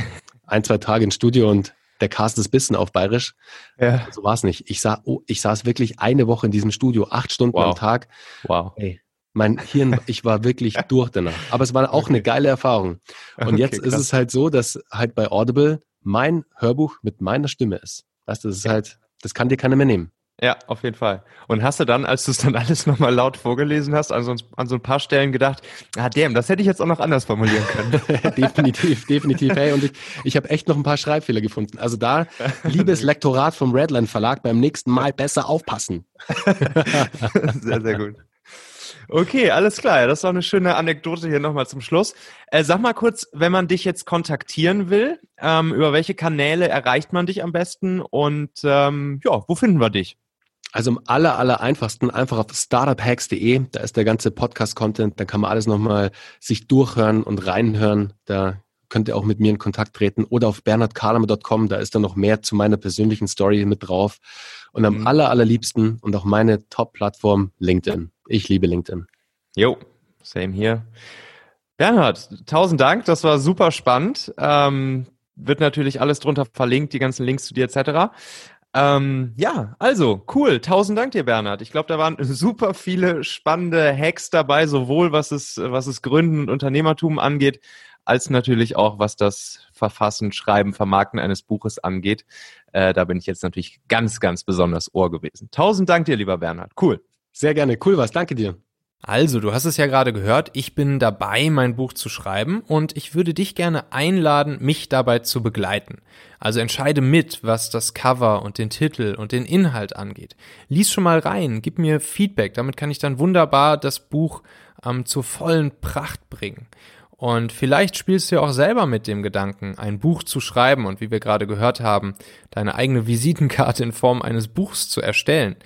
ein, zwei Tage ins Studio und der Cast ist Bissen auf Bayerisch. Ja. So war es nicht. Ich, sah, oh, ich saß wirklich eine Woche in diesem Studio, acht Stunden wow. am Tag. Wow. Ey, mein Hirn, ich war wirklich [LAUGHS] durch danach. Aber es war auch okay. eine geile Erfahrung. Und okay, jetzt krass. ist es halt so, dass halt bei Audible mein Hörbuch mit meiner Stimme ist. Weißt du, das ist ja. halt, das kann dir keiner mehr nehmen. Ja, auf jeden Fall. Und hast du dann, als du es dann [LAUGHS] alles nochmal laut vorgelesen hast, an so, an so ein paar Stellen gedacht, ah damn, das hätte ich jetzt auch noch anders formulieren können. [LAUGHS] definitiv, definitiv. Hey, und ich, ich habe echt noch ein paar Schreibfehler gefunden. Also da, liebes Lektorat vom Redland Verlag, beim nächsten Mal besser aufpassen. sehr, sehr gut. Okay, alles klar. Das ist auch eine schöne Anekdote hier nochmal zum Schluss. Äh, sag mal kurz, wenn man dich jetzt kontaktieren will, ähm, über welche Kanäle erreicht man dich am besten und ähm, ja, wo finden wir dich? Also am aller, aller einfachsten einfach auf startuphacks.de, da ist der ganze Podcast-Content, da kann man alles nochmal sich durchhören und reinhören. Da könnt ihr auch mit mir in Kontakt treten oder auf bernhardkarlamer.com, da ist dann noch mehr zu meiner persönlichen Story mit drauf. Und am mhm. aller, allerliebsten und auch meine Top-Plattform LinkedIn. Ich liebe LinkedIn. Jo, same hier. Bernhard, tausend Dank, das war super spannend. Ähm, wird natürlich alles drunter verlinkt, die ganzen Links zu dir etc. Ähm, ja, also cool. Tausend Dank dir, Bernhard. Ich glaube, da waren [LAUGHS] super viele spannende Hacks dabei, sowohl was es, was es Gründen und Unternehmertum angeht, als natürlich auch was das Verfassen, Schreiben, Vermarkten eines Buches angeht. Äh, da bin ich jetzt natürlich ganz, ganz besonders ohr gewesen. Tausend Dank dir, lieber Bernhard. Cool. Sehr gerne. Cool was. Danke dir. Also, du hast es ja gerade gehört, ich bin dabei, mein Buch zu schreiben und ich würde dich gerne einladen, mich dabei zu begleiten. Also entscheide mit, was das Cover und den Titel und den Inhalt angeht. Lies schon mal rein, gib mir Feedback, damit kann ich dann wunderbar das Buch ähm, zur vollen Pracht bringen. Und vielleicht spielst du ja auch selber mit dem Gedanken, ein Buch zu schreiben und wie wir gerade gehört haben, deine eigene Visitenkarte in Form eines Buchs zu erstellen.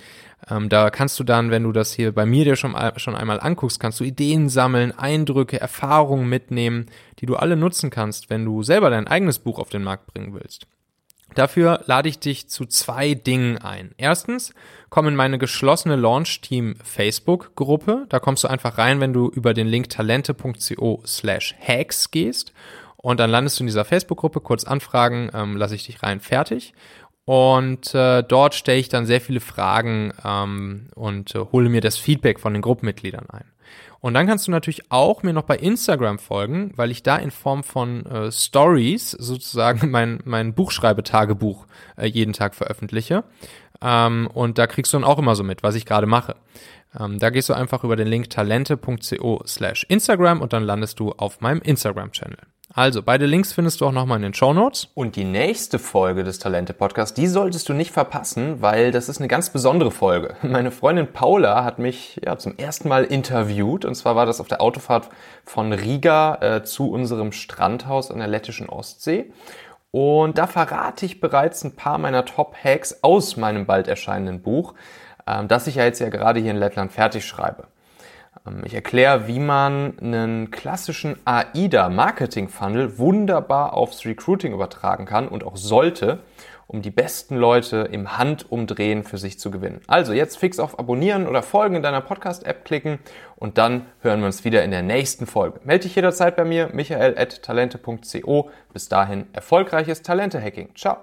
Ähm, da kannst du dann, wenn du das hier bei mir dir schon, schon einmal anguckst, kannst du Ideen sammeln, Eindrücke, Erfahrungen mitnehmen, die du alle nutzen kannst, wenn du selber dein eigenes Buch auf den Markt bringen willst. Dafür lade ich dich zu zwei Dingen ein. Erstens, komm in meine geschlossene Launch Team Facebook Gruppe. Da kommst du einfach rein, wenn du über den Link talente.co slash hacks gehst. Und dann landest du in dieser Facebook-Gruppe, kurz anfragen, ähm, lasse ich dich rein, fertig. Und äh, dort stelle ich dann sehr viele Fragen ähm, und äh, hole mir das Feedback von den Gruppenmitgliedern ein. Und dann kannst du natürlich auch mir noch bei Instagram folgen, weil ich da in Form von äh, Stories sozusagen [LAUGHS] mein, mein Buchschreibetagebuch äh, jeden Tag veröffentliche. Ähm, und da kriegst du dann auch immer so mit, was ich gerade mache. Ähm, da gehst du einfach über den Link talente.co slash Instagram und dann landest du auf meinem Instagram-Channel. Also, beide Links findest du auch nochmal in den Show Notes. Und die nächste Folge des Talente Podcasts, die solltest du nicht verpassen, weil das ist eine ganz besondere Folge. [LAUGHS] Meine Freundin Paula hat mich ja zum ersten Mal interviewt und zwar war das auf der Autofahrt von Riga äh, zu unserem Strandhaus an der lettischen Ostsee. Und da verrate ich bereits ein paar meiner Top-Hacks aus meinem bald erscheinenden Buch, äh, das ich ja jetzt ja gerade hier in Lettland fertig schreibe. Ähm, ich erkläre, wie man einen klassischen AIDA-Marketing-Funnel wunderbar aufs Recruiting übertragen kann und auch sollte, um die besten Leute im Handumdrehen für sich zu gewinnen. Also jetzt fix auf Abonnieren oder Folgen in deiner Podcast-App klicken und dann hören wir uns wieder in der nächsten Folge. Melde dich jederzeit bei mir, michael.talente.co. Bis dahin erfolgreiches Talente-Hacking. Ciao.